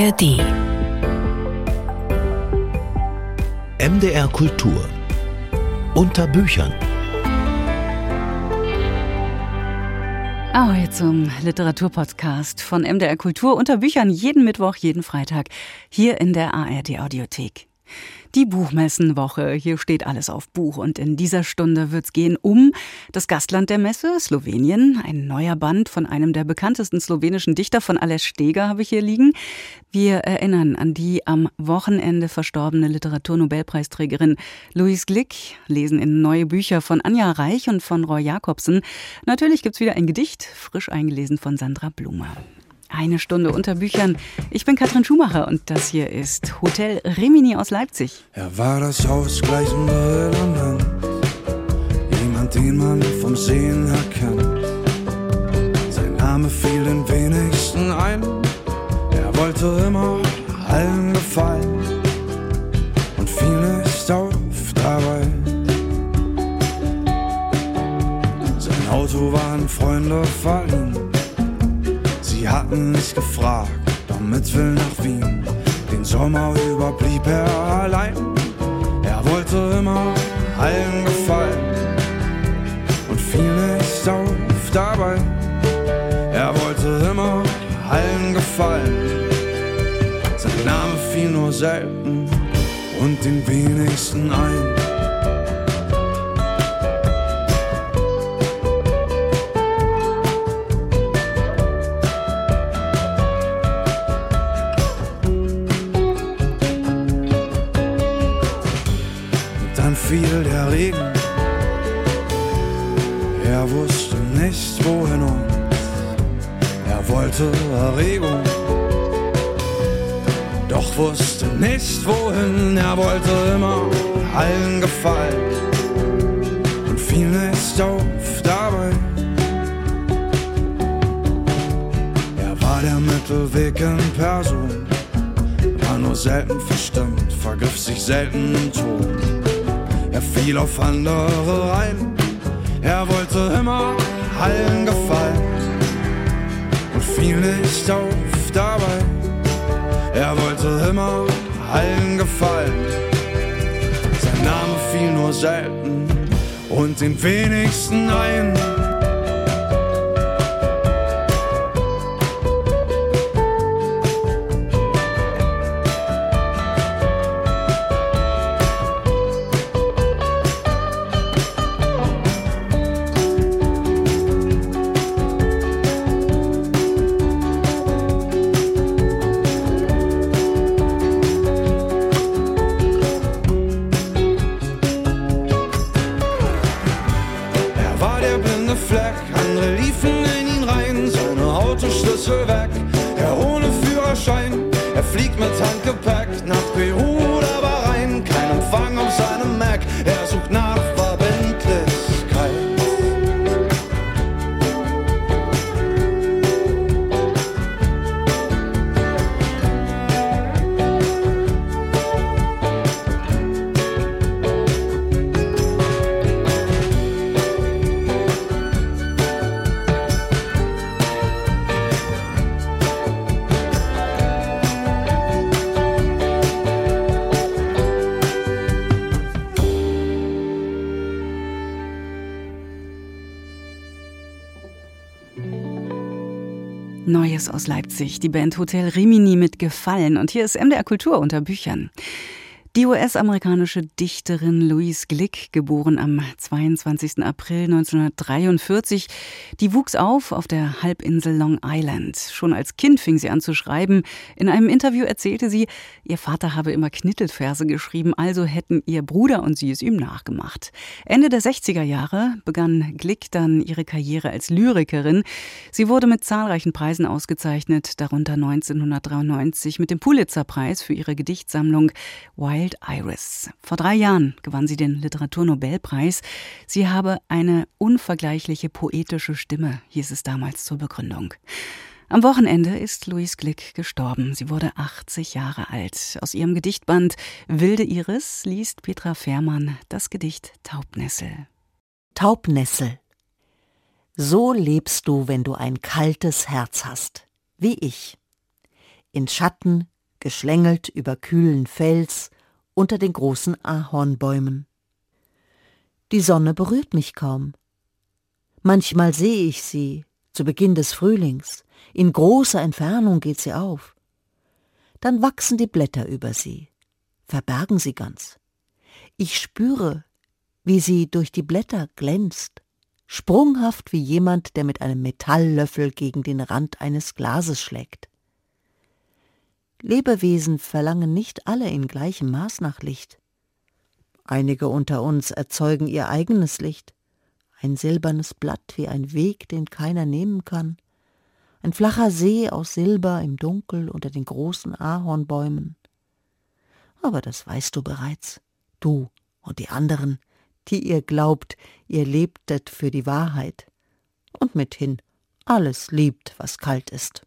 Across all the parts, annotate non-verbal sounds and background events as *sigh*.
ARD MDR Kultur unter Büchern. Ahoi zum Literaturpodcast von MDR Kultur unter Büchern jeden Mittwoch, jeden Freitag hier in der ARD Audiothek. Die Buchmessenwoche. Hier steht alles auf Buch. Und in dieser Stunde wird es gehen um das Gastland der Messe, Slowenien. Ein neuer Band von einem der bekanntesten slowenischen Dichter von Aleš Steger habe ich hier liegen. Wir erinnern an die am Wochenende verstorbene Literaturnobelpreisträgerin Louise Glick, lesen in neue Bücher von Anja Reich und von Roy Jakobsen. Natürlich gibt es wieder ein Gedicht, frisch eingelesen von Sandra Blume. Eine Stunde unter Büchern. Ich bin Katrin Schumacher und das hier ist Hotel Rimini aus Leipzig. Er war das Haus gleich in Irland. Jemand, den man vom Sehen her kennt. Sein Name fiel den wenigsten ein. Er wollte immer allen gefallen und fiel nicht auf dabei. Sein Auto waren Freunde verliehen. Sie hatten nicht gefragt, doch mit will nach Wien. Den Sommer über blieb er allein. Er wollte immer allen gefallen und fiel nicht auf dabei. Er wollte immer allen gefallen. Sein Name fiel nur selten und den wenigsten ein. Erregung. Doch wusste nicht wohin, er wollte immer allen gefallen und fiel nicht auf dabei. Er war der Mittelweg in Person, war nur selten verstimmt, vergriff sich selten im Ton. Er fiel auf andere rein. Er wollte immer allen gefallen fiel nicht auf dabei. Er wollte immer allen gefallen. Sein Name fiel nur selten und den wenigsten ein. Neues aus Leipzig, die Band Hotel Rimini mit Gefallen. Und hier ist MDR Kultur unter Büchern. Die US-amerikanische Dichterin Louise Glick, geboren am 22. April 1943, die wuchs auf auf der Halbinsel Long Island. Schon als Kind fing sie an zu schreiben. In einem Interview erzählte sie, ihr Vater habe immer Knittelverse geschrieben, also hätten ihr Bruder und sie es ihm nachgemacht. Ende der 60er Jahre begann Glick dann ihre Karriere als Lyrikerin. Sie wurde mit zahlreichen Preisen ausgezeichnet, darunter 1993 mit dem Pulitzer-Preis für ihre Gedichtsammlung Wild Iris. Vor drei Jahren gewann sie den Literaturnobelpreis. Sie habe eine unvergleichliche poetische Stimme, hieß es damals zur Begründung. Am Wochenende ist Louise Glick gestorben. Sie wurde 80 Jahre alt. Aus ihrem Gedichtband Wilde Iris liest Petra Fährmann das Gedicht Taubnessel. Taubnessel. So lebst du, wenn du ein kaltes Herz hast, wie ich. In Schatten, geschlängelt über kühlen Fels unter den großen Ahornbäumen. Die Sonne berührt mich kaum. Manchmal sehe ich sie, zu Beginn des Frühlings, in großer Entfernung geht sie auf. Dann wachsen die Blätter über sie, verbergen sie ganz. Ich spüre, wie sie durch die Blätter glänzt, sprunghaft wie jemand, der mit einem Metalllöffel gegen den Rand eines Glases schlägt. Lebewesen verlangen nicht alle in gleichem Maß nach Licht. Einige unter uns erzeugen ihr eigenes Licht, ein silbernes Blatt wie ein Weg, den keiner nehmen kann, ein flacher See aus Silber im Dunkel unter den großen Ahornbäumen. Aber das weißt du bereits, du und die anderen, die ihr glaubt, ihr lebtet für die Wahrheit und mithin alles liebt, was kalt ist.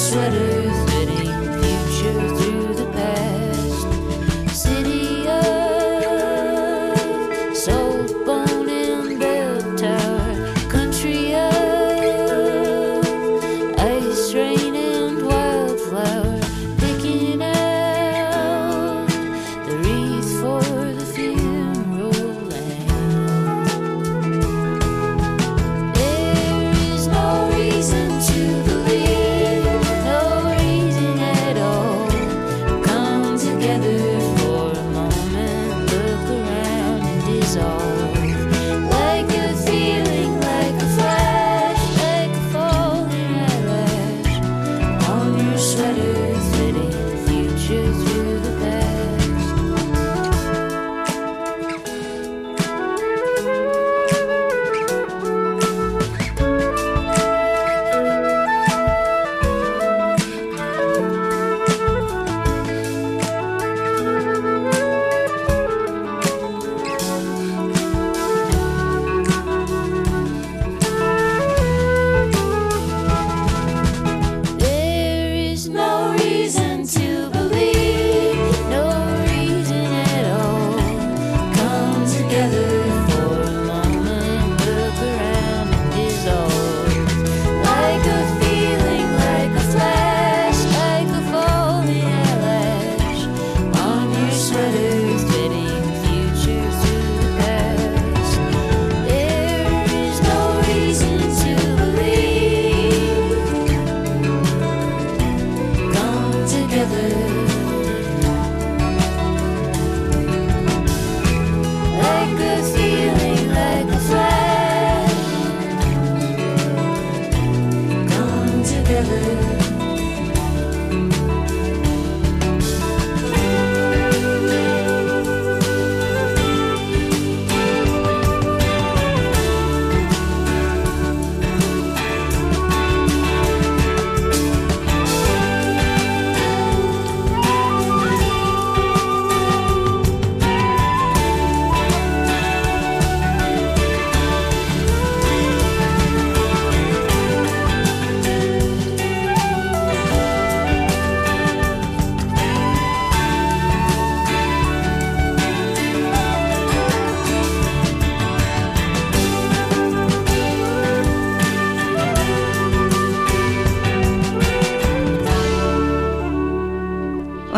sweaters.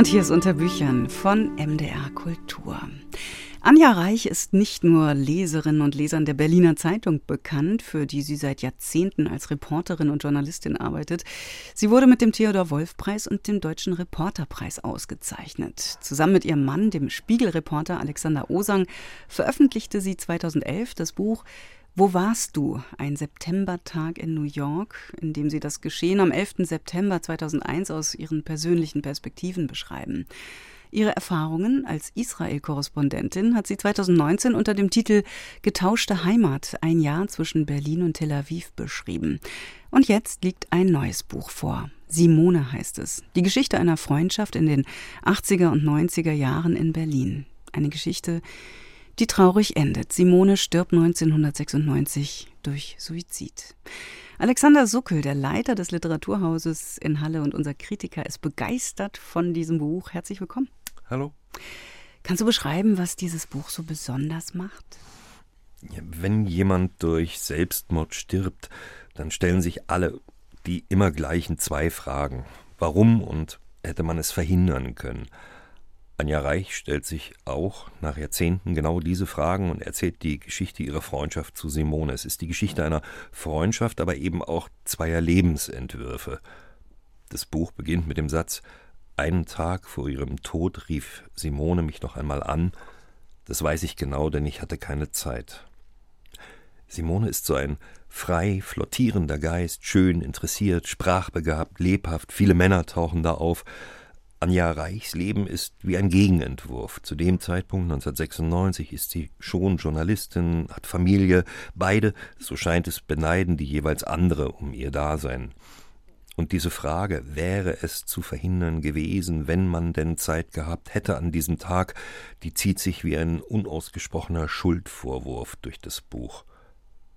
Und hier ist unter Büchern von MDR Kultur. Anja Reich ist nicht nur Leserinnen und Lesern der Berliner Zeitung bekannt, für die sie seit Jahrzehnten als Reporterin und Journalistin arbeitet. Sie wurde mit dem Theodor-Wolf-Preis und dem Deutschen Reporterpreis ausgezeichnet. Zusammen mit ihrem Mann, dem Spiegelreporter Alexander Osang, veröffentlichte sie 2011 das Buch wo warst du? Ein Septembertag in New York, in dem sie das Geschehen am 11. September 2001 aus ihren persönlichen Perspektiven beschreiben. Ihre Erfahrungen als Israel-Korrespondentin hat sie 2019 unter dem Titel Getauschte Heimat, ein Jahr zwischen Berlin und Tel Aviv beschrieben. Und jetzt liegt ein neues Buch vor. Simone heißt es. Die Geschichte einer Freundschaft in den 80er und 90er Jahren in Berlin. Eine Geschichte, die traurig endet. Simone stirbt 1996 durch Suizid. Alexander Suckel, der Leiter des Literaturhauses in Halle und unser Kritiker, ist begeistert von diesem Buch. Herzlich willkommen. Hallo. Kannst du beschreiben, was dieses Buch so besonders macht? Wenn jemand durch Selbstmord stirbt, dann stellen sich alle die immer gleichen zwei Fragen. Warum und hätte man es verhindern können? Anja Reich stellt sich auch nach Jahrzehnten genau diese Fragen und erzählt die Geschichte ihrer Freundschaft zu Simone. Es ist die Geschichte einer Freundschaft, aber eben auch zweier Lebensentwürfe. Das Buch beginnt mit dem Satz einen Tag vor ihrem Tod rief Simone mich noch einmal an. Das weiß ich genau, denn ich hatte keine Zeit. Simone ist so ein frei flottierender Geist, schön, interessiert, sprachbegabt, lebhaft, viele Männer tauchen da auf. Anja Reichs Leben ist wie ein Gegenentwurf. Zu dem Zeitpunkt 1996 ist sie schon Journalistin, hat Familie, beide, so scheint es, beneiden die jeweils andere um ihr Dasein. Und diese Frage, wäre es zu verhindern gewesen, wenn man denn Zeit gehabt hätte an diesem Tag, die zieht sich wie ein unausgesprochener Schuldvorwurf durch das Buch.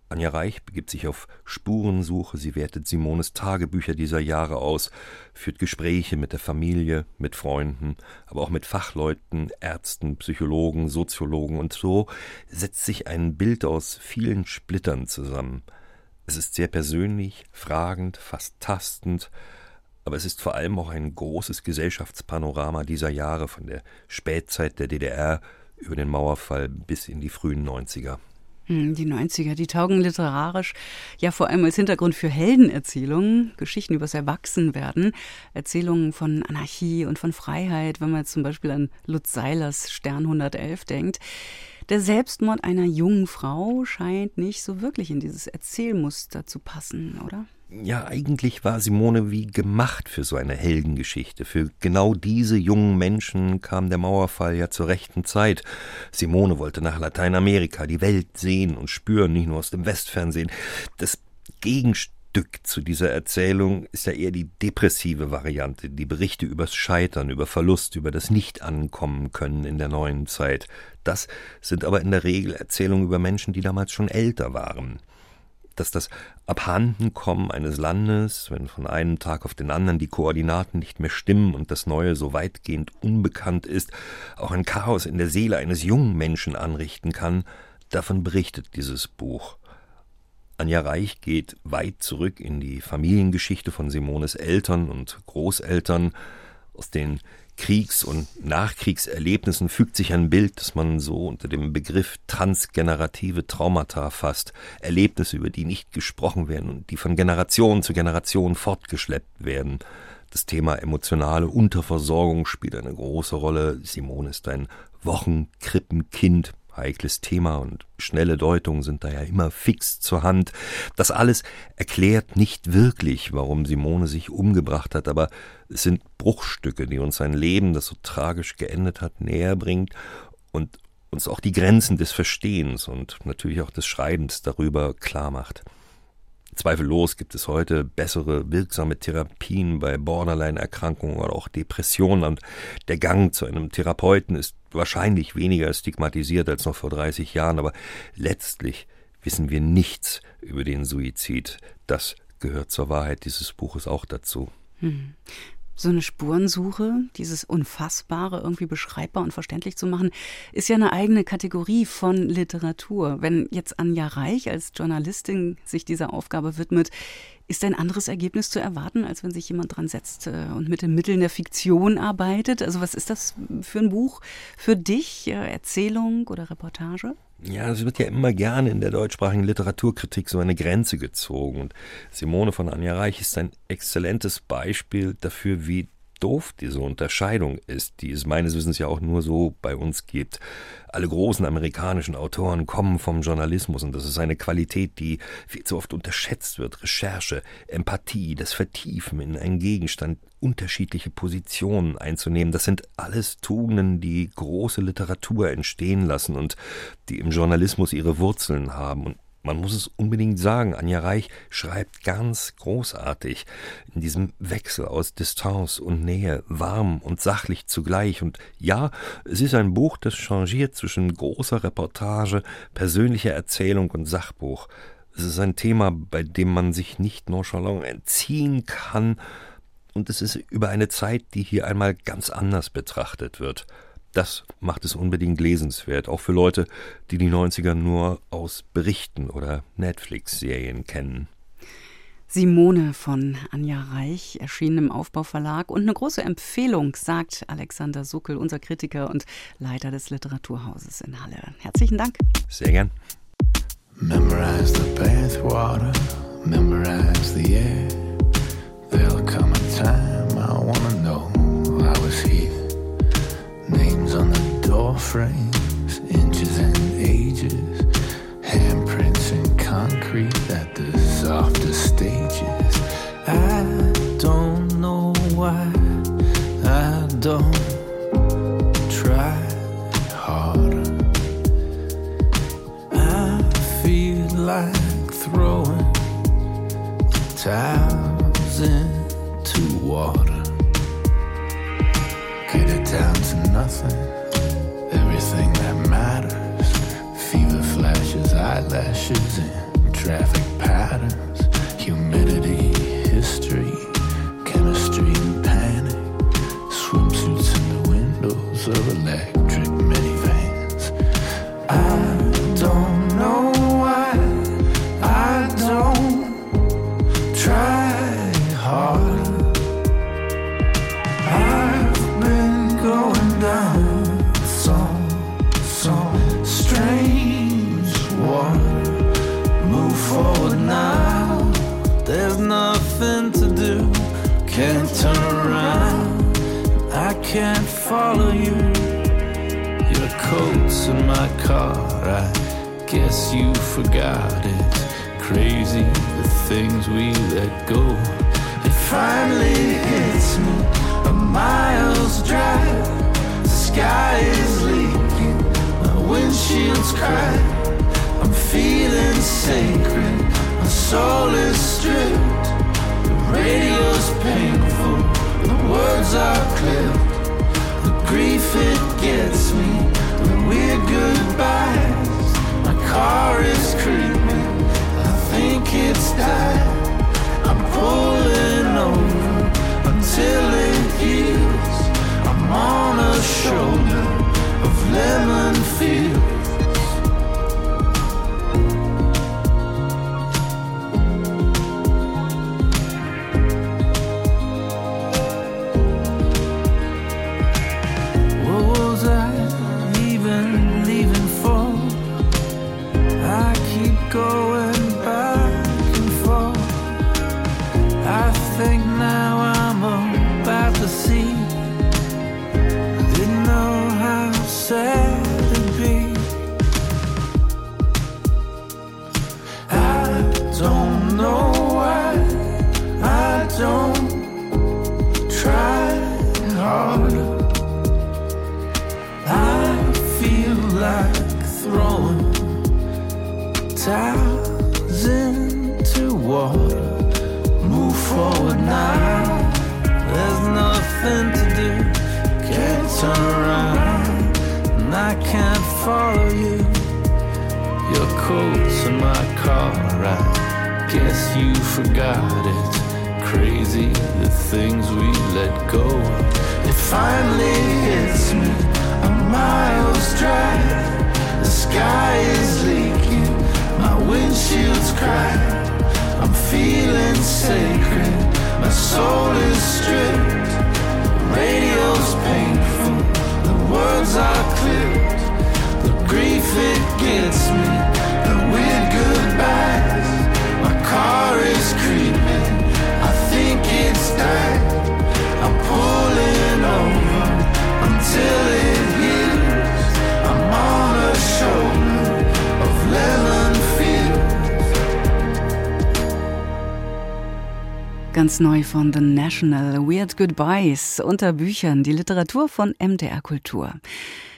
Anja Reich begibt sich auf Spurensuche, sie wertet Simones Tagebücher dieser Jahre aus, führt Gespräche mit der Familie, mit Freunden, aber auch mit Fachleuten, Ärzten, Psychologen, Soziologen. Und so setzt sich ein Bild aus vielen Splittern zusammen – es ist sehr persönlich, fragend, fast tastend, aber es ist vor allem auch ein großes Gesellschaftspanorama dieser Jahre von der Spätzeit der DDR über den Mauerfall bis in die frühen 90er. Hm, die 90er, die taugen literarisch ja vor allem als Hintergrund für Heldenerzählungen, Geschichten übers Erwachsenwerden, Erzählungen von Anarchie und von Freiheit, wenn man jetzt zum Beispiel an Lutz Seilers Stern 111 denkt. Der Selbstmord einer jungen Frau scheint nicht so wirklich in dieses Erzählmuster zu passen, oder? Ja, eigentlich war Simone wie gemacht für so eine Heldengeschichte. Für genau diese jungen Menschen kam der Mauerfall ja zur rechten Zeit. Simone wollte nach Lateinamerika die Welt sehen und spüren, nicht nur aus dem Westfernsehen. Das Gegenstück Stück zu dieser Erzählung ist ja eher die depressive Variante, die Berichte übers Scheitern, über Verlust, über das Nicht-Ankommen können in der neuen Zeit. Das sind aber in der Regel Erzählungen über Menschen, die damals schon älter waren. Dass das Abhandenkommen eines Landes, wenn von einem Tag auf den anderen die Koordinaten nicht mehr stimmen und das Neue so weitgehend unbekannt ist, auch ein Chaos in der Seele eines jungen Menschen anrichten kann, davon berichtet dieses Buch. Anja Reich geht weit zurück in die Familiengeschichte von Simones Eltern und Großeltern. Aus den Kriegs- und Nachkriegserlebnissen fügt sich ein Bild, das man so unter dem Begriff transgenerative Traumata fasst. Erlebnisse, über die nicht gesprochen werden und die von Generation zu Generation fortgeschleppt werden. Das Thema emotionale Unterversorgung spielt eine große Rolle. Simone ist ein Wochenkrippenkind heikles Thema und schnelle Deutungen sind da ja immer fix zur Hand. Das alles erklärt nicht wirklich, warum Simone sich umgebracht hat, aber es sind Bruchstücke, die uns ein Leben, das so tragisch geendet hat, näher bringt und uns auch die Grenzen des Verstehens und natürlich auch des Schreibens darüber klar macht. Zweifellos gibt es heute bessere, wirksame Therapien bei Borderline-Erkrankungen oder auch Depressionen und der Gang zu einem Therapeuten ist wahrscheinlich weniger stigmatisiert als noch vor 30 Jahren, aber letztlich wissen wir nichts über den Suizid. Das gehört zur Wahrheit dieses Buches auch dazu. Hm. So eine Spurensuche, dieses Unfassbare irgendwie beschreibbar und verständlich zu machen, ist ja eine eigene Kategorie von Literatur. Wenn jetzt Anja Reich als Journalistin sich dieser Aufgabe widmet, ist ein anderes Ergebnis zu erwarten, als wenn sich jemand dran setzt äh, und mit den Mitteln der Fiktion arbeitet? Also was ist das für ein Buch für dich? Äh, Erzählung oder Reportage? Ja, es wird ja immer gerne in der deutschsprachigen Literaturkritik so eine Grenze gezogen. Und Simone von Anja Reich ist ein exzellentes Beispiel dafür, wie doof diese Unterscheidung ist, die es meines Wissens ja auch nur so bei uns gibt. Alle großen amerikanischen Autoren kommen vom Journalismus und das ist eine Qualität, die viel zu oft unterschätzt wird. Recherche, Empathie, das Vertiefen in einen Gegenstand, unterschiedliche Positionen einzunehmen, das sind alles Tugenden, die große Literatur entstehen lassen und die im Journalismus ihre Wurzeln haben. Und man muss es unbedingt sagen, Anja Reich schreibt ganz großartig in diesem Wechsel aus Distanz und Nähe, warm und sachlich zugleich. Und ja, es ist ein Buch, das changiert zwischen großer Reportage, persönlicher Erzählung und Sachbuch. Es ist ein Thema, bei dem man sich nicht nonchalant entziehen kann, und es ist über eine Zeit, die hier einmal ganz anders betrachtet wird. Das macht es unbedingt lesenswert, auch für Leute, die die 90er nur aus Berichten oder Netflix-Serien kennen. Simone von Anja Reich, erschienen im Aufbauverlag und eine große Empfehlung, sagt Alexander Suckel, unser Kritiker und Leiter des Literaturhauses in Halle. Herzlichen Dank. Sehr gern. Memorize the bathwater, memorize the air. There'll come a time I wanna know I was here. Names on the door frames, inches and ages, handprints in concrete at the softest stages. I don't know why I don't try harder. I feel like throwing towels into water. Eyelashes, and traffic patterns. Humidity, history, chemistry, and panic. Swimsuits in the windows of electric minivans. Follow you. Your coat's in my car. I guess you forgot it. Crazy the things we let go. It finally hits me. A mile's drive. The sky is leaking. My windshield's cracked. I'm feeling sacred. My soul is stripped. The radio's painful. The words are clipped. Grief it gets me. The weird goodbyes. My car is creeping. I think it's died. I'm pulling over until it heals. I'm on a shoulder of lemon fields. I feel like throwing towels into water. Move forward now. There's nothing to do. Can't turn around, and I can't follow you. Your coat's in my car. I guess you forgot it. Crazy, the things we let go. It finally hits me, a miles drive. The sky is leaking, my windshield's cracked. I'm feeling sacred, my soul is stripped. The radio's painful, the words are clipped. The grief it gets me, the weird goodbyes. My car is creeping, Ganz neu von The National, Weird Goodbyes, unter Büchern, die Literatur von MDR Kultur.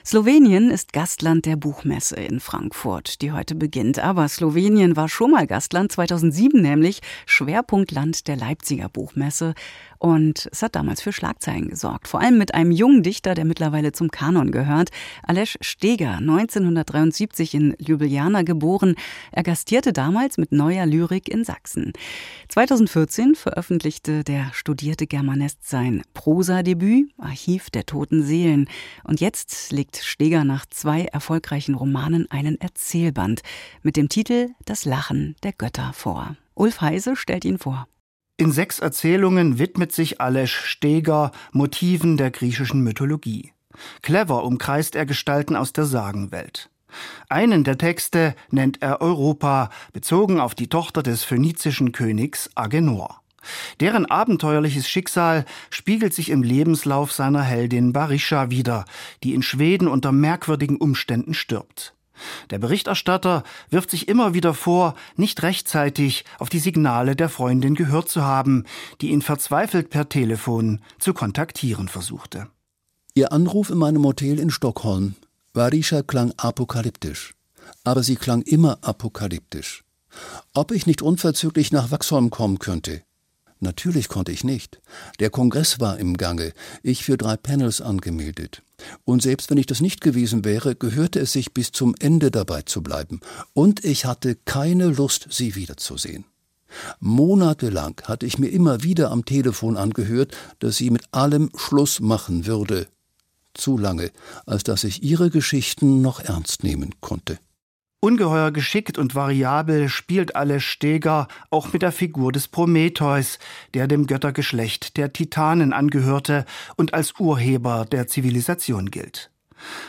Slowenien ist Gastland der Buchmesse in Frankfurt, die heute beginnt. Aber Slowenien war schon mal Gastland, 2007 nämlich, Schwerpunktland der Leipziger Buchmesse. Und es hat damals für Schlagzeilen gesorgt. Vor allem mit einem jungen Dichter, der mittlerweile zum Kanon gehört. Aleš Steger, 1973 in Ljubljana geboren. Er gastierte damals mit neuer Lyrik in Sachsen. 2014 veröffentlichte der studierte Germanist sein Prosadebüt, Archiv der toten Seelen. Und jetzt legt Steger nach zwei erfolgreichen Romanen einen Erzählband mit dem Titel Das Lachen der Götter vor. Ulf Heise stellt ihn vor. In sechs Erzählungen widmet sich Aleš Steger Motiven der griechischen Mythologie. Clever umkreist er Gestalten aus der Sagenwelt. Einen der Texte nennt er Europa, bezogen auf die Tochter des phönizischen Königs Agenor. Deren abenteuerliches Schicksal spiegelt sich im Lebenslauf seiner Heldin Barisha wider, die in Schweden unter merkwürdigen Umständen stirbt. Der Berichterstatter wirft sich immer wieder vor, nicht rechtzeitig auf die Signale der Freundin gehört zu haben, die ihn verzweifelt per Telefon zu kontaktieren versuchte. Ihr Anruf in meinem Hotel in Stockholm. Varisha klang apokalyptisch. Aber sie klang immer apokalyptisch. Ob ich nicht unverzüglich nach Wachsholm kommen könnte? Natürlich konnte ich nicht. Der Kongress war im Gange, ich für drei Panels angemeldet. Und selbst wenn ich das nicht gewesen wäre, gehörte es sich bis zum Ende dabei zu bleiben. Und ich hatte keine Lust, sie wiederzusehen. Monatelang hatte ich mir immer wieder am Telefon angehört, dass sie mit allem Schluss machen würde. Zu lange, als dass ich ihre Geschichten noch ernst nehmen konnte. Ungeheuer geschickt und variabel spielt Aleš Steger auch mit der Figur des Prometheus, der dem Göttergeschlecht der Titanen angehörte und als Urheber der Zivilisation gilt.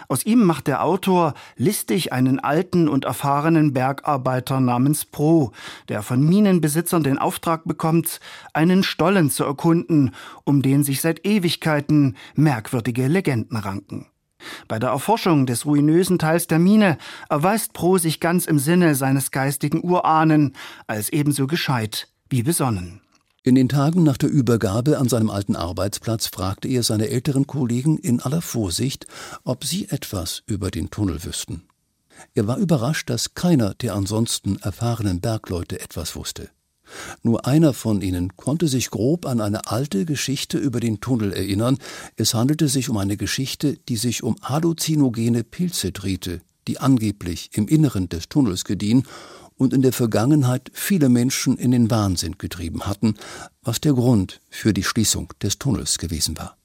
Aus ihm macht der Autor listig einen alten und erfahrenen Bergarbeiter namens Pro, der von Minenbesitzern den Auftrag bekommt, einen Stollen zu erkunden, um den sich seit Ewigkeiten merkwürdige Legenden ranken. Bei der Erforschung des ruinösen Teils der Mine erweist Pro sich ganz im Sinne seines geistigen Urahnen als ebenso gescheit wie besonnen. In den Tagen nach der Übergabe an seinem alten Arbeitsplatz fragte er seine älteren Kollegen in aller Vorsicht, ob sie etwas über den Tunnel wüssten. Er war überrascht, dass keiner der ansonsten erfahrenen Bergleute etwas wusste. Nur einer von ihnen konnte sich grob an eine alte Geschichte über den Tunnel erinnern. Es handelte sich um eine Geschichte, die sich um halluzinogene Pilze drehte, die angeblich im Inneren des Tunnels gediehen und in der Vergangenheit viele Menschen in den Wahnsinn getrieben hatten, was der Grund für die Schließung des Tunnels gewesen war.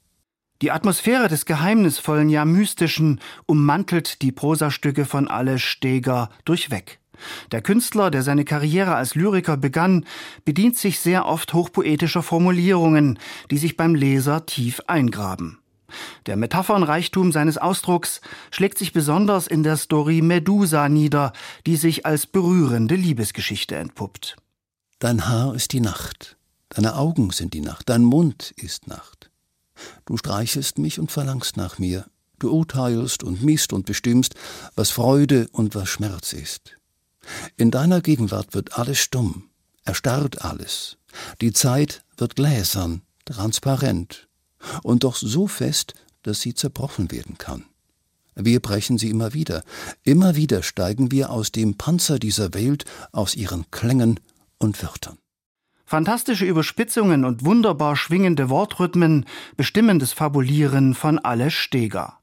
Die Atmosphäre des Geheimnisvollen, ja Mystischen ummantelt die Prosastücke von Aleš Steger durchweg. Der Künstler, der seine Karriere als Lyriker begann, bedient sich sehr oft hochpoetischer Formulierungen, die sich beim Leser tief eingraben. Der Metaphernreichtum seines Ausdrucks schlägt sich besonders in der Story Medusa nieder, die sich als berührende Liebesgeschichte entpuppt. Dein Haar ist die Nacht, deine Augen sind die Nacht, dein Mund ist Nacht. Du streichelst mich und verlangst nach mir, du urteilst und misst und bestimmst, was Freude und was Schmerz ist. In deiner Gegenwart wird alles stumm, erstarrt alles. Die Zeit wird gläsern, transparent und doch so fest, dass sie zerbrochen werden kann. Wir brechen sie immer wieder. Immer wieder steigen wir aus dem Panzer dieser Welt, aus ihren Klängen und Wörtern. Fantastische Überspitzungen und wunderbar schwingende Wortrhythmen bestimmen das Fabulieren von Aleš Steger.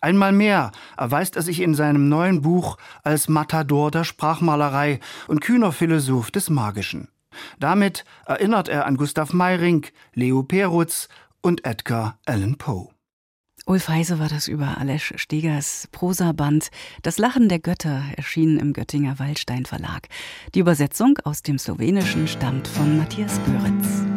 Einmal mehr erweist er sich in seinem neuen Buch als Matador der Sprachmalerei und kühner Philosoph des Magischen. Damit erinnert er an Gustav Meyring, Leo Perutz und Edgar Allan Poe. Ulf Heise war das über Alesch Stegers Prosaband Das Lachen der Götter erschienen im Göttinger Waldstein Verlag. Die Übersetzung aus dem Slowenischen stammt von Matthias Göritz.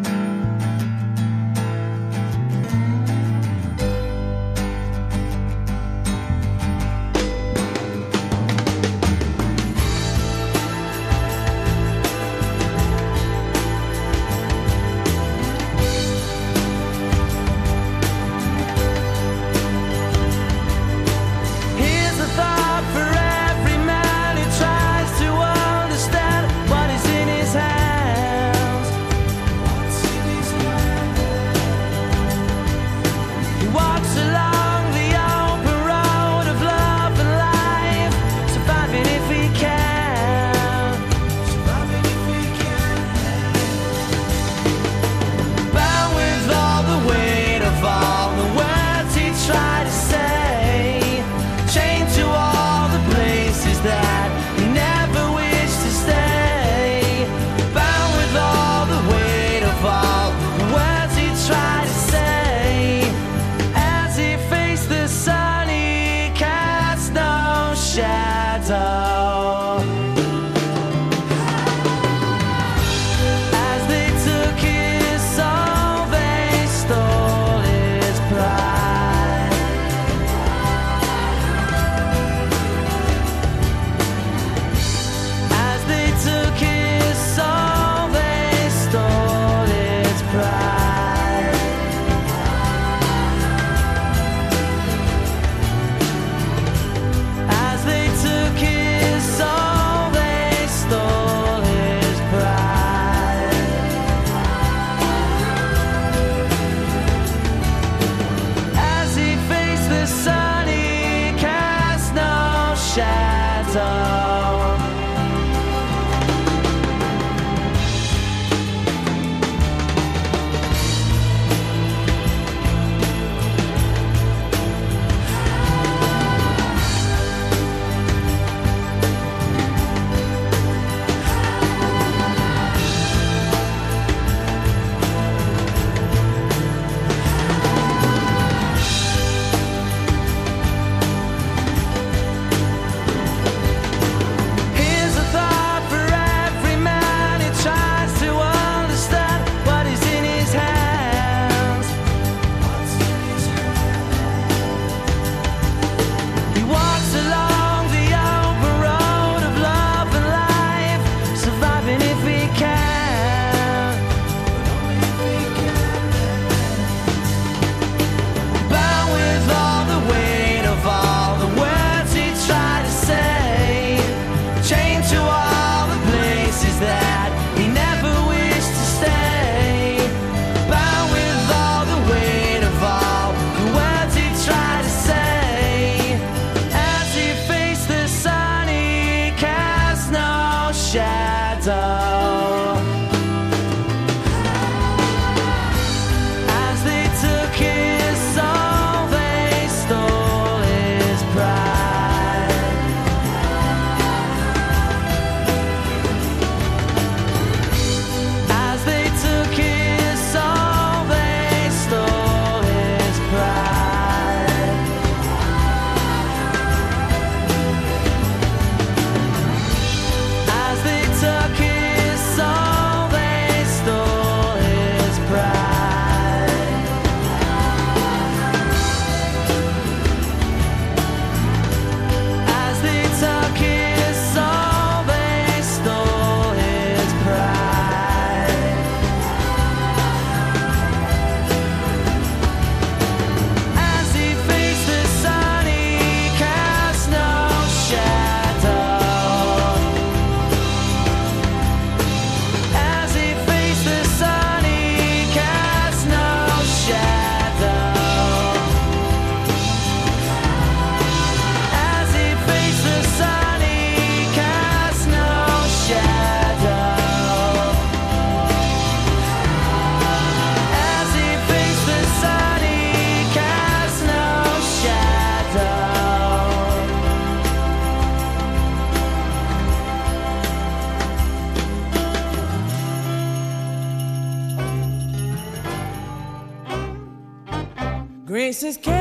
faces. Came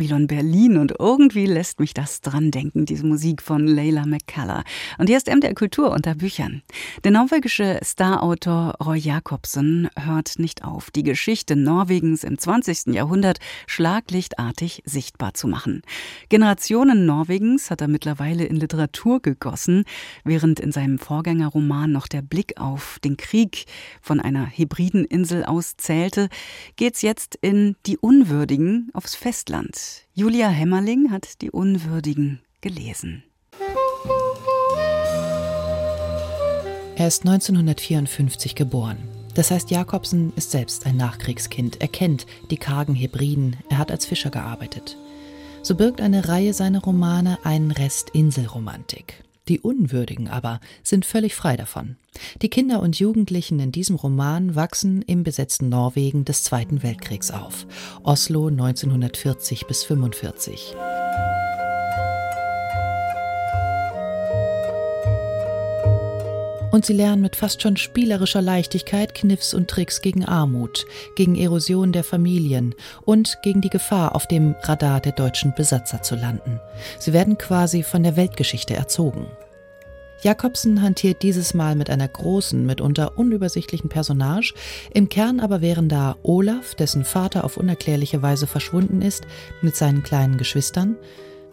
Babylon Berlin irgendwie lässt mich das dran denken, diese Musik von Leila McCullough. Und hier ist MDR Kultur unter Büchern. Der norwegische Starautor Roy Jacobsen hört nicht auf, die Geschichte Norwegens im 20. Jahrhundert schlaglichtartig sichtbar zu machen. Generationen Norwegens hat er mittlerweile in Literatur gegossen, während in seinem Vorgängerroman noch der Blick auf den Krieg von einer hybriden Insel aus zählte, geht's jetzt in Die Unwürdigen aufs Festland. Julia Hämmerling hat Die Unwürdigen gelesen. Er ist 1954 geboren. Das heißt, Jakobsen ist selbst ein Nachkriegskind. Er kennt die kargen Hebriden. Er hat als Fischer gearbeitet. So birgt eine Reihe seiner Romane einen Rest Inselromantik. Die Unwürdigen aber sind völlig frei davon. Die Kinder und Jugendlichen in diesem Roman wachsen im besetzten Norwegen des Zweiten Weltkriegs auf. Oslo 1940 bis 45. Und sie lernen mit fast schon spielerischer Leichtigkeit Kniffs und Tricks gegen Armut, gegen Erosion der Familien und gegen die Gefahr, auf dem Radar der deutschen Besatzer zu landen. Sie werden quasi von der Weltgeschichte erzogen. Jakobsen hantiert dieses Mal mit einer großen, mitunter unübersichtlichen Personage. Im Kern aber wären da Olaf, dessen Vater auf unerklärliche Weise verschwunden ist, mit seinen kleinen Geschwistern,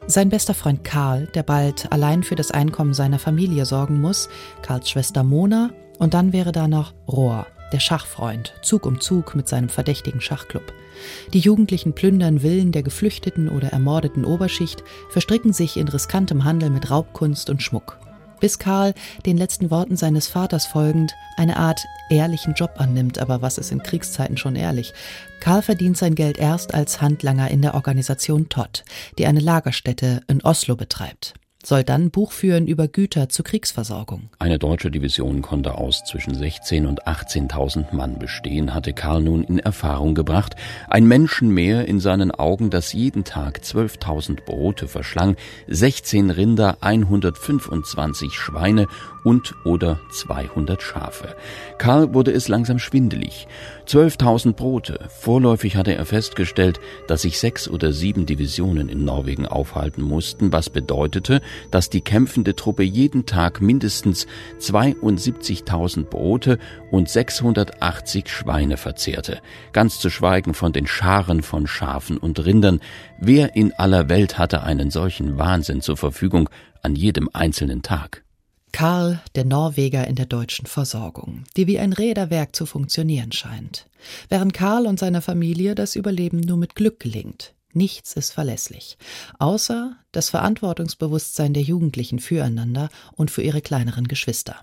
sein bester Freund Karl, der bald allein für das Einkommen seiner Familie sorgen muss, Karls Schwester Mona und dann wäre da noch Rohr, der Schachfreund, Zug um Zug mit seinem verdächtigen Schachclub. Die Jugendlichen plündern Villen der geflüchteten oder ermordeten Oberschicht, verstricken sich in riskantem Handel mit Raubkunst und Schmuck. Bis Karl, den letzten Worten seines Vaters folgend, eine Art ehrlichen Job annimmt, aber was ist in Kriegszeiten schon ehrlich? Karl verdient sein Geld erst als Handlanger in der Organisation Todd, die eine Lagerstätte in Oslo betreibt. Soll dann Buch führen über Güter zur Kriegsversorgung. Eine deutsche Division konnte aus zwischen 16 und 18.000 Mann bestehen, hatte Karl nun in Erfahrung gebracht. Ein Menschenmeer in seinen Augen, das jeden Tag 12.000 Brote verschlang, 16 Rinder, 125 Schweine und oder 200 Schafe. Karl wurde es langsam schwindelig. 12.000 Brote. Vorläufig hatte er festgestellt, dass sich sechs oder sieben Divisionen in Norwegen aufhalten mussten, was bedeutete, dass die kämpfende Truppe jeden Tag mindestens 72.000 Brote und 680 Schweine verzehrte, ganz zu schweigen von den Scharen von Schafen und Rindern. Wer in aller Welt hatte einen solchen Wahnsinn zur Verfügung an jedem einzelnen Tag? Karl, der Norweger in der deutschen Versorgung, die wie ein Räderwerk zu funktionieren scheint. Während Karl und seiner Familie das Überleben nur mit Glück gelingt. Nichts ist verlässlich, außer das Verantwortungsbewusstsein der Jugendlichen füreinander und für ihre kleineren Geschwister.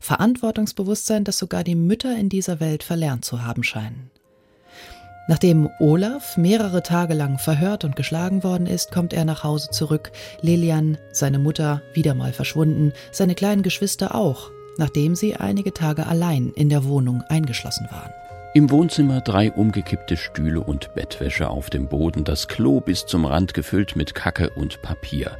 Verantwortungsbewusstsein, das sogar die Mütter in dieser Welt verlernt zu haben scheinen. Nachdem Olaf mehrere Tage lang verhört und geschlagen worden ist, kommt er nach Hause zurück. Lilian, seine Mutter, wieder mal verschwunden, seine kleinen Geschwister auch, nachdem sie einige Tage allein in der Wohnung eingeschlossen waren. Im Wohnzimmer drei umgekippte Stühle und Bettwäsche auf dem Boden, das Klo bis zum Rand gefüllt mit Kacke und Papier.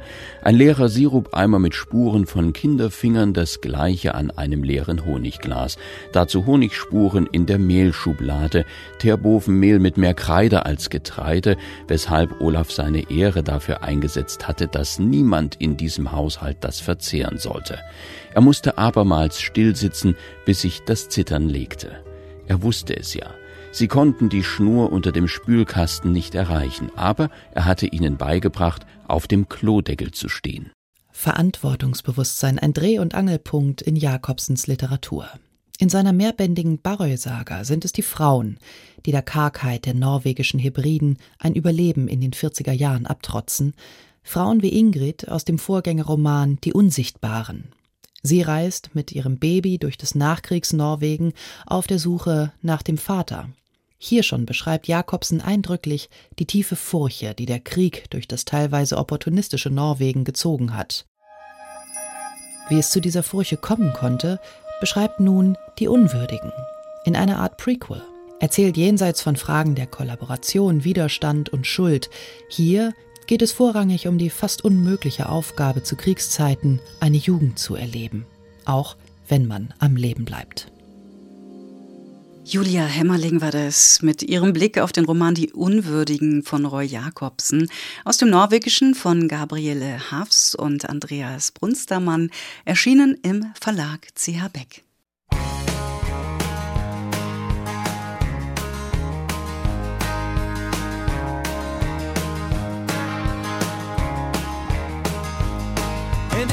Ein leerer Sirupeimer mit Spuren von Kinderfingern, das gleiche an einem leeren Honigglas. Dazu Honigspuren in der Mehlschublade, Teerbofenmehl mit mehr Kreide als Getreide, weshalb Olaf seine Ehre dafür eingesetzt hatte, dass niemand in diesem Haushalt das verzehren sollte. Er musste abermals stillsitzen, bis sich das Zittern legte. Er wusste es ja. Sie konnten die Schnur unter dem Spülkasten nicht erreichen, aber er hatte ihnen beigebracht, auf dem Klodeckel zu stehen. Verantwortungsbewusstsein, ein Dreh- und Angelpunkt in Jakobsens Literatur. In seiner mehrbändigen Barröy-Saga sind es die Frauen, die der Kargheit der norwegischen Hebriden ein Überleben in den 40er Jahren abtrotzen, Frauen wie Ingrid aus dem Vorgängerroman Die Unsichtbaren, Sie reist mit ihrem Baby durch das Nachkriegsnorwegen auf der Suche nach dem Vater. Hier schon beschreibt Jakobsen eindrücklich die tiefe Furche, die der Krieg durch das teilweise opportunistische Norwegen gezogen hat. Wie es zu dieser Furche kommen konnte, beschreibt nun die Unwürdigen in einer Art Prequel. Erzählt jenseits von Fragen der Kollaboration, Widerstand und Schuld, hier geht es vorrangig um die fast unmögliche Aufgabe zu Kriegszeiten, eine Jugend zu erleben, auch wenn man am Leben bleibt. Julia Hämmerling war das mit ihrem Blick auf den Roman Die Unwürdigen von Roy Jakobsen aus dem Norwegischen von Gabriele Hafs und Andreas Brunstermann, erschienen im Verlag CH Beck.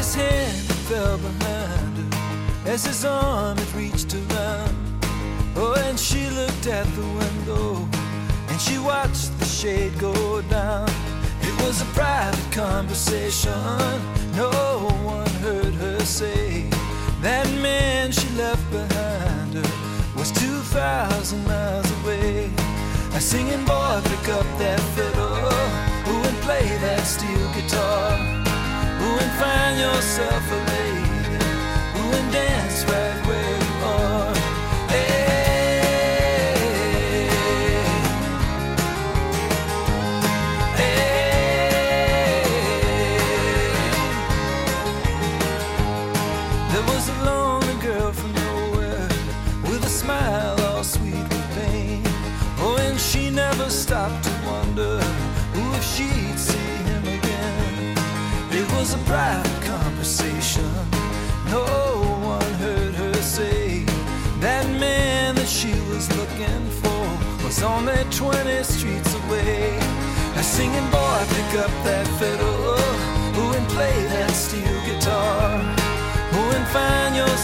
And his hand fell behind her as his arm had reached around. Oh, and she looked at the window and she watched the shade go down. It was a private conversation, no one heard her say. That man she left behind her was 2,000 miles away. A singing boy, pick up that fiddle, who and play that steel guitar. And find yourself a lady Who and dance right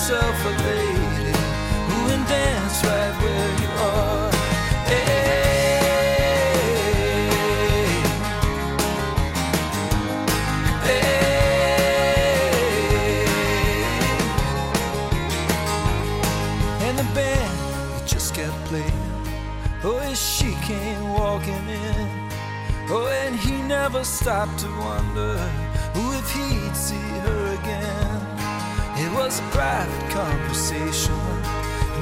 yourself a lady. Who and dance right where you are. And the band just kept playing. Oh, as she came walking in. Oh, and he never stopped to wonder was a private conversation.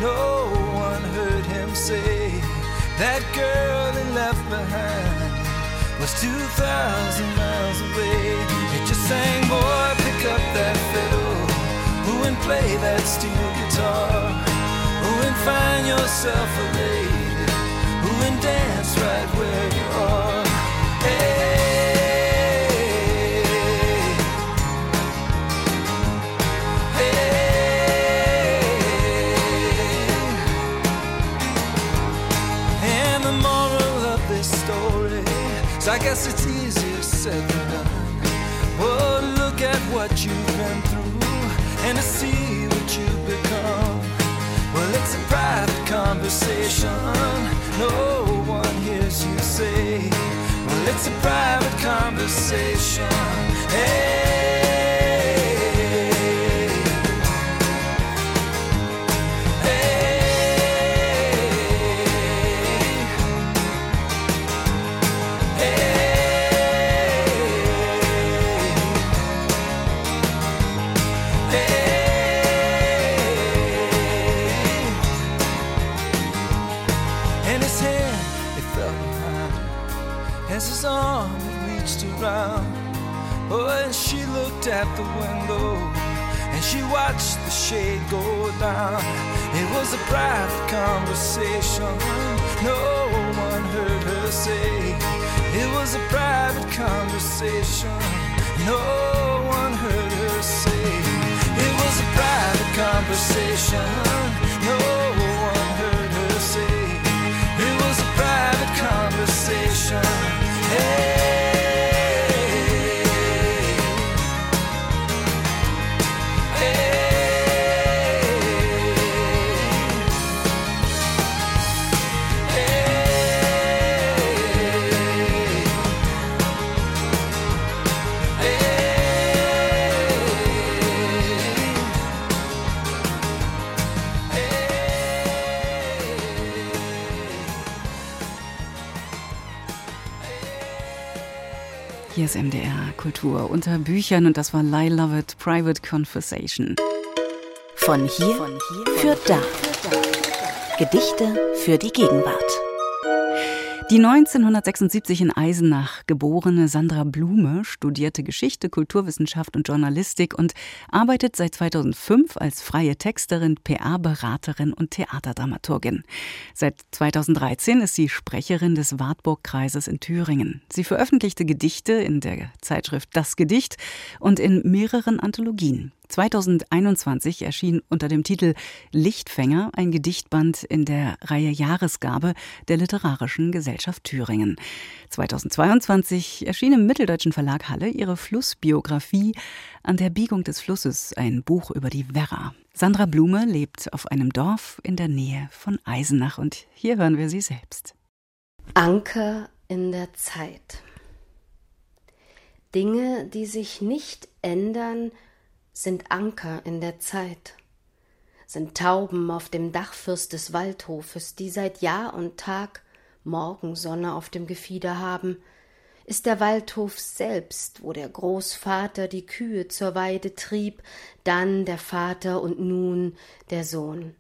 No one heard him say that girl he left behind was 2,000 miles away. It just sang, boy, pick up that fiddle. Who and play that steel guitar. Who and find yourself a lady. It's easier said than done. Oh, look at what you've been through and to see what you've become. Well, it's a private conversation. No one hears you say. Well, it's a private conversation. Hey. At the window and she watched the shade go down. It was a private conversation, no one heard her say. It was a private conversation, no one heard her say. It was a private conversation, no Hier ist MDR Kultur unter Büchern und das war Lie Lovett Private Conversation. Von hier, für da. Gedichte für die Gegenwart. Die 1976 in Eisenach geborene Sandra Blume studierte Geschichte, Kulturwissenschaft und Journalistik und arbeitet seit 2005 als freie Texterin, PR-Beraterin und Theaterdramaturgin. Seit 2013 ist sie Sprecherin des Wartburg-Kreises in Thüringen. Sie veröffentlichte Gedichte in der Zeitschrift Das Gedicht und in mehreren Anthologien. 2021 erschien unter dem Titel Lichtfänger ein Gedichtband in der Reihe Jahresgabe der Literarischen Gesellschaft Thüringen. 2022 erschien im Mitteldeutschen Verlag Halle ihre Flussbiografie An der Biegung des Flusses, ein Buch über die Werra. Sandra Blume lebt auf einem Dorf in der Nähe von Eisenach und hier hören wir sie selbst. Anker in der Zeit. Dinge, die sich nicht ändern, sind Anker in der Zeit, sind Tauben auf dem Dachfirst des Waldhofes, die seit Jahr und Tag Morgensonne auf dem Gefieder haben, ist der Waldhof selbst, wo der Großvater die Kühe zur Weide trieb, dann der Vater und nun der Sohn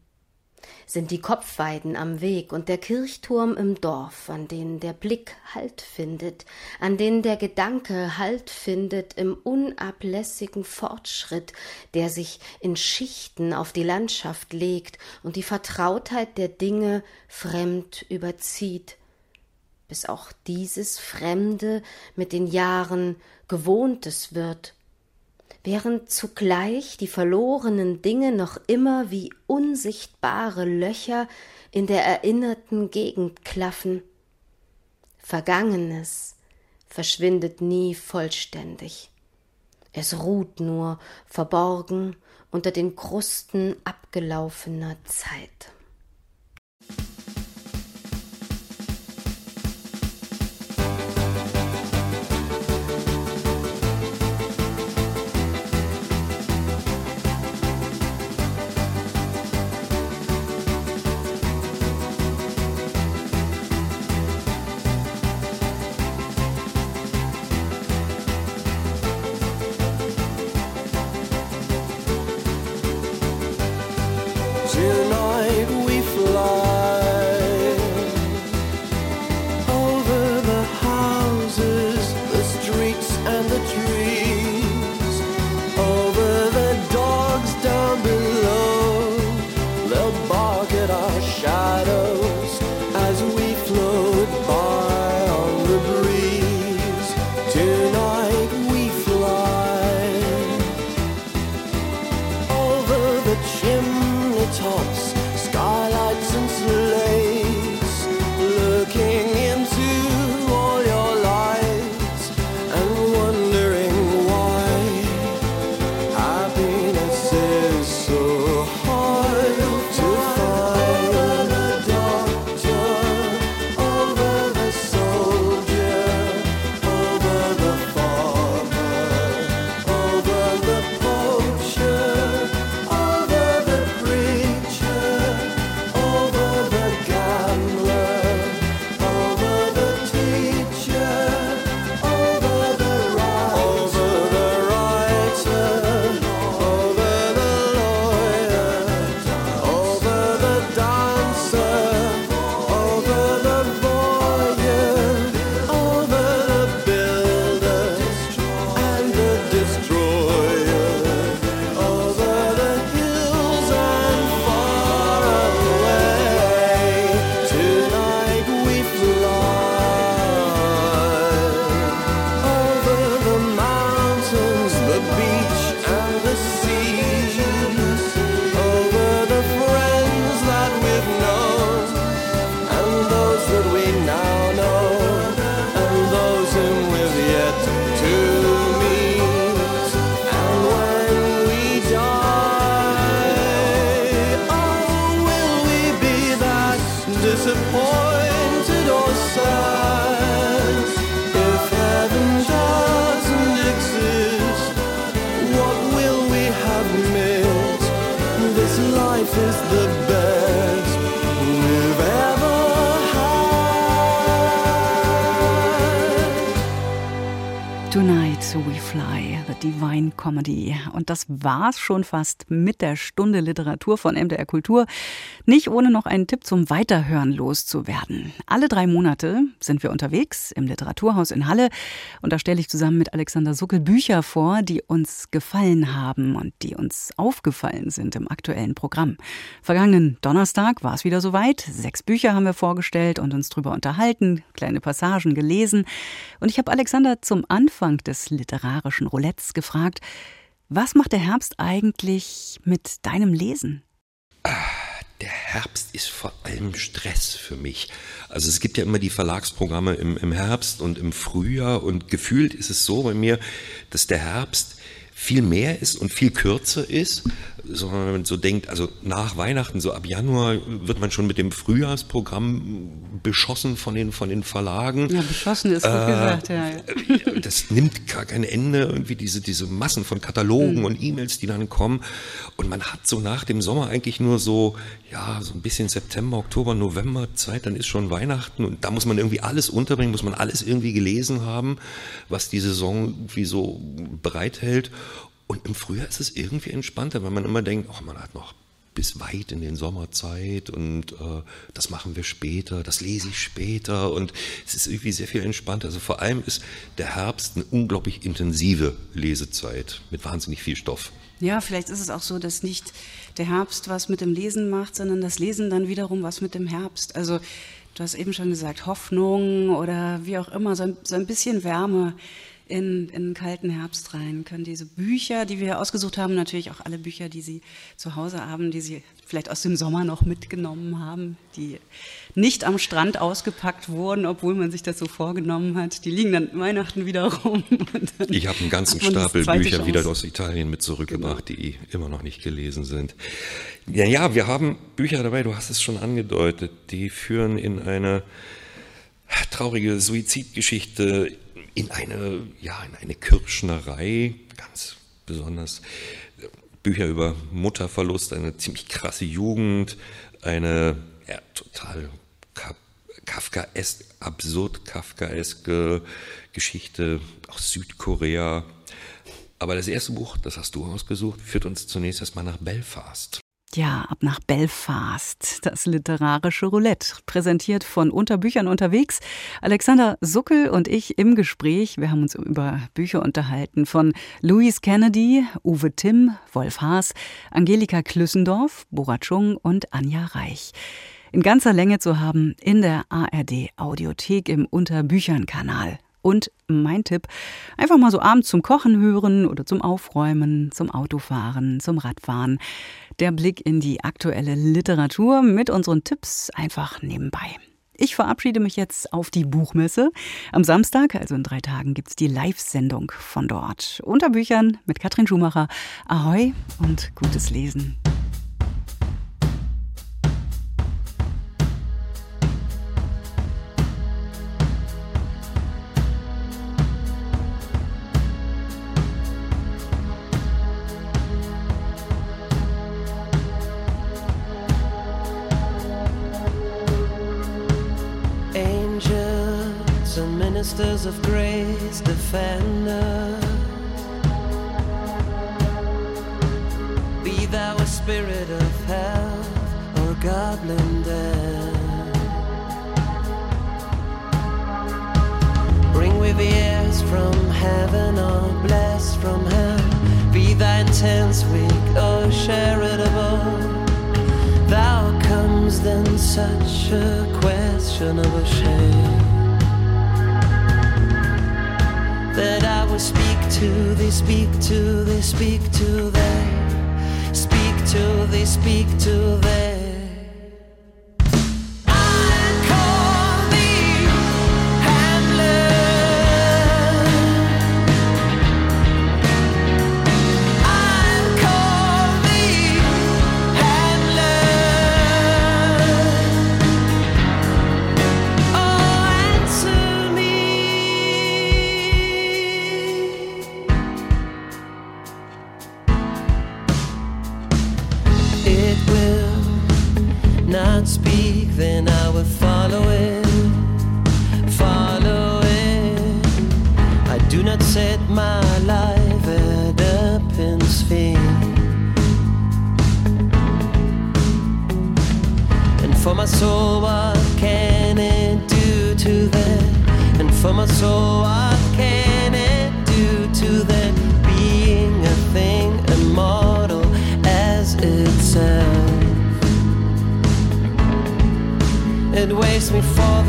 sind die Kopfweiden am Weg und der Kirchturm im Dorf, an denen der Blick Halt findet, an denen der Gedanke Halt findet im unablässigen Fortschritt, der sich in Schichten auf die Landschaft legt und die Vertrautheit der Dinge fremd überzieht, bis auch dieses Fremde mit den Jahren Gewohntes wird während zugleich die verlorenen Dinge noch immer wie unsichtbare Löcher in der erinnerten Gegend klaffen. Vergangenes verschwindet nie vollständig. Es ruht nur verborgen unter den Krusten abgelaufener Zeit. War's schon fast mit der Stunde Literatur von MDR Kultur. Nicht ohne noch einen Tipp zum Weiterhören loszuwerden. Alle drei Monate sind wir unterwegs im Literaturhaus in Halle. Und da stelle ich zusammen mit Alexander Suckel Bücher vor, die uns gefallen haben und die uns aufgefallen sind im aktuellen Programm. Vergangenen Donnerstag war es wieder soweit. Sechs Bücher haben wir vorgestellt und uns drüber unterhalten, kleine Passagen gelesen. Und ich habe Alexander zum Anfang des literarischen Roulettes gefragt, was macht der Herbst eigentlich mit deinem Lesen? Der Herbst ist vor allem Stress für mich. Also es gibt ja immer die Verlagsprogramme im, im Herbst und im Frühjahr und gefühlt ist es so bei mir, dass der Herbst viel mehr ist und viel kürzer ist, sondern wenn man so denkt, also nach Weihnachten, so ab Januar wird man schon mit dem Frühjahrsprogramm beschossen von den, von den Verlagen. Ja, beschossen ist gut Äh, gesagt, ja. ja. Das nimmt gar kein Ende, irgendwie diese, diese Massen von Katalogen Mhm. und E-Mails, die dann kommen. Und man hat so nach dem Sommer eigentlich nur so, ja, so ein bisschen September, Oktober, November Zeit, dann ist schon Weihnachten und da muss man irgendwie alles unterbringen, muss man alles irgendwie gelesen haben, was die Saison irgendwie so bereithält. Und im Frühjahr ist es irgendwie entspannter, weil man immer denkt, oh, man hat noch bis weit in den Sommerzeit und äh, das machen wir später, das lese ich später und es ist irgendwie sehr viel entspannter. Also vor allem ist der Herbst eine unglaublich intensive Lesezeit mit wahnsinnig viel Stoff. Ja, vielleicht ist es auch so, dass nicht der Herbst was mit dem Lesen macht, sondern das Lesen dann wiederum was mit dem Herbst. Also du hast eben schon gesagt, Hoffnung oder wie auch immer, so ein, so ein bisschen Wärme in, in einen kalten Herbst rein können diese Bücher, die wir hier ausgesucht haben, natürlich auch alle Bücher, die Sie zu Hause haben, die Sie vielleicht aus dem Sommer noch mitgenommen haben, die nicht am Strand ausgepackt wurden, obwohl man sich das so vorgenommen hat. Die liegen dann Weihnachten wieder rum. *laughs* Ich habe einen ganzen Stapel Bücher Chance. wieder aus Italien mit zurückgebracht, die immer noch nicht gelesen sind. Ja, ja, wir haben Bücher dabei, du hast es schon angedeutet, die führen in eine traurige Suizidgeschichte, in eine, ja, in eine Kirschnerei, ganz besonders Bücher über Mutterverlust, eine ziemlich krasse Jugend, eine ja, total Ka- Kafkaesk, absurd Kafkaeske Geschichte aus Südkorea. Aber das erste Buch, das hast du ausgesucht, führt uns zunächst erstmal nach Belfast. Ja, ab nach Belfast, das literarische Roulette, präsentiert von Unterbüchern unterwegs. Alexander Suckel und ich im Gespräch. Wir haben uns über Bücher unterhalten von Louise Kennedy, Uwe Timm, Wolf Haas, Angelika Klüssendorf, Borat Schung und Anja Reich. In ganzer Länge zu haben in der ARD Audiothek im Unterbüchern-Kanal. Und mein Tipp, einfach mal so abends zum Kochen hören oder zum Aufräumen, zum Autofahren, zum Radfahren. Der Blick in die aktuelle Literatur mit unseren Tipps einfach nebenbei. Ich verabschiede mich jetzt auf die Buchmesse. Am Samstag, also in drei Tagen, gibt's die Live-Sendung von dort. Unter Büchern mit Katrin Schumacher. Ahoi und gutes Lesen. And ministers of grace defend us. Be thou a spirit of health or goblin death. Bring with ears from heaven or blessed from hell. Be thy intense weak or charitable. Thou comes then such a question of a shame that I will speak to thee, speak to thee, speak to thee, speak to thee, speak to thee.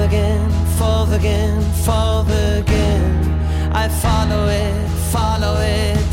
Again, forth again, forth again. I follow it, follow it,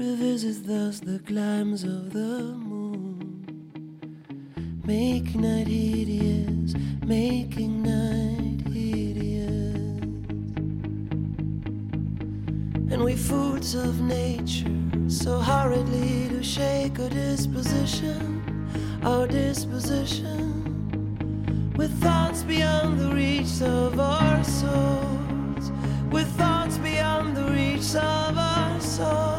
revisits thus the climes of the moon, making night hideous, making night hideous. And we fools of nature so hurriedly to shake our disposition, our disposition, with thoughts beyond the reach of our souls, with thoughts beyond the reach of our souls.